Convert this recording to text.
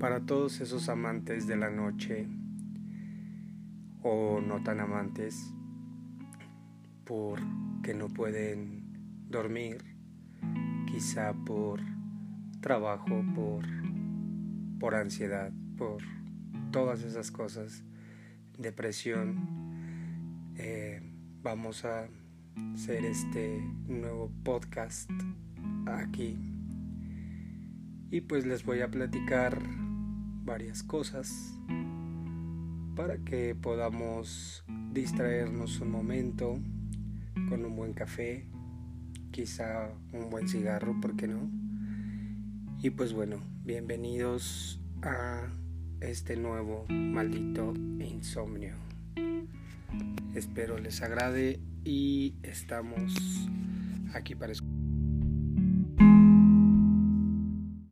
para todos esos amantes de la noche o no tan amantes porque no pueden dormir, quizá por trabajo, por, por ansiedad, por todas esas cosas, depresión. Eh, vamos a hacer este nuevo podcast aquí y pues les voy a platicar varias cosas para que podamos distraernos un momento con un buen café, quizá un buen cigarro, ¿por qué no? Y pues bueno, bienvenidos a este nuevo maldito insomnio. Espero les agrade y estamos aquí para escuchar.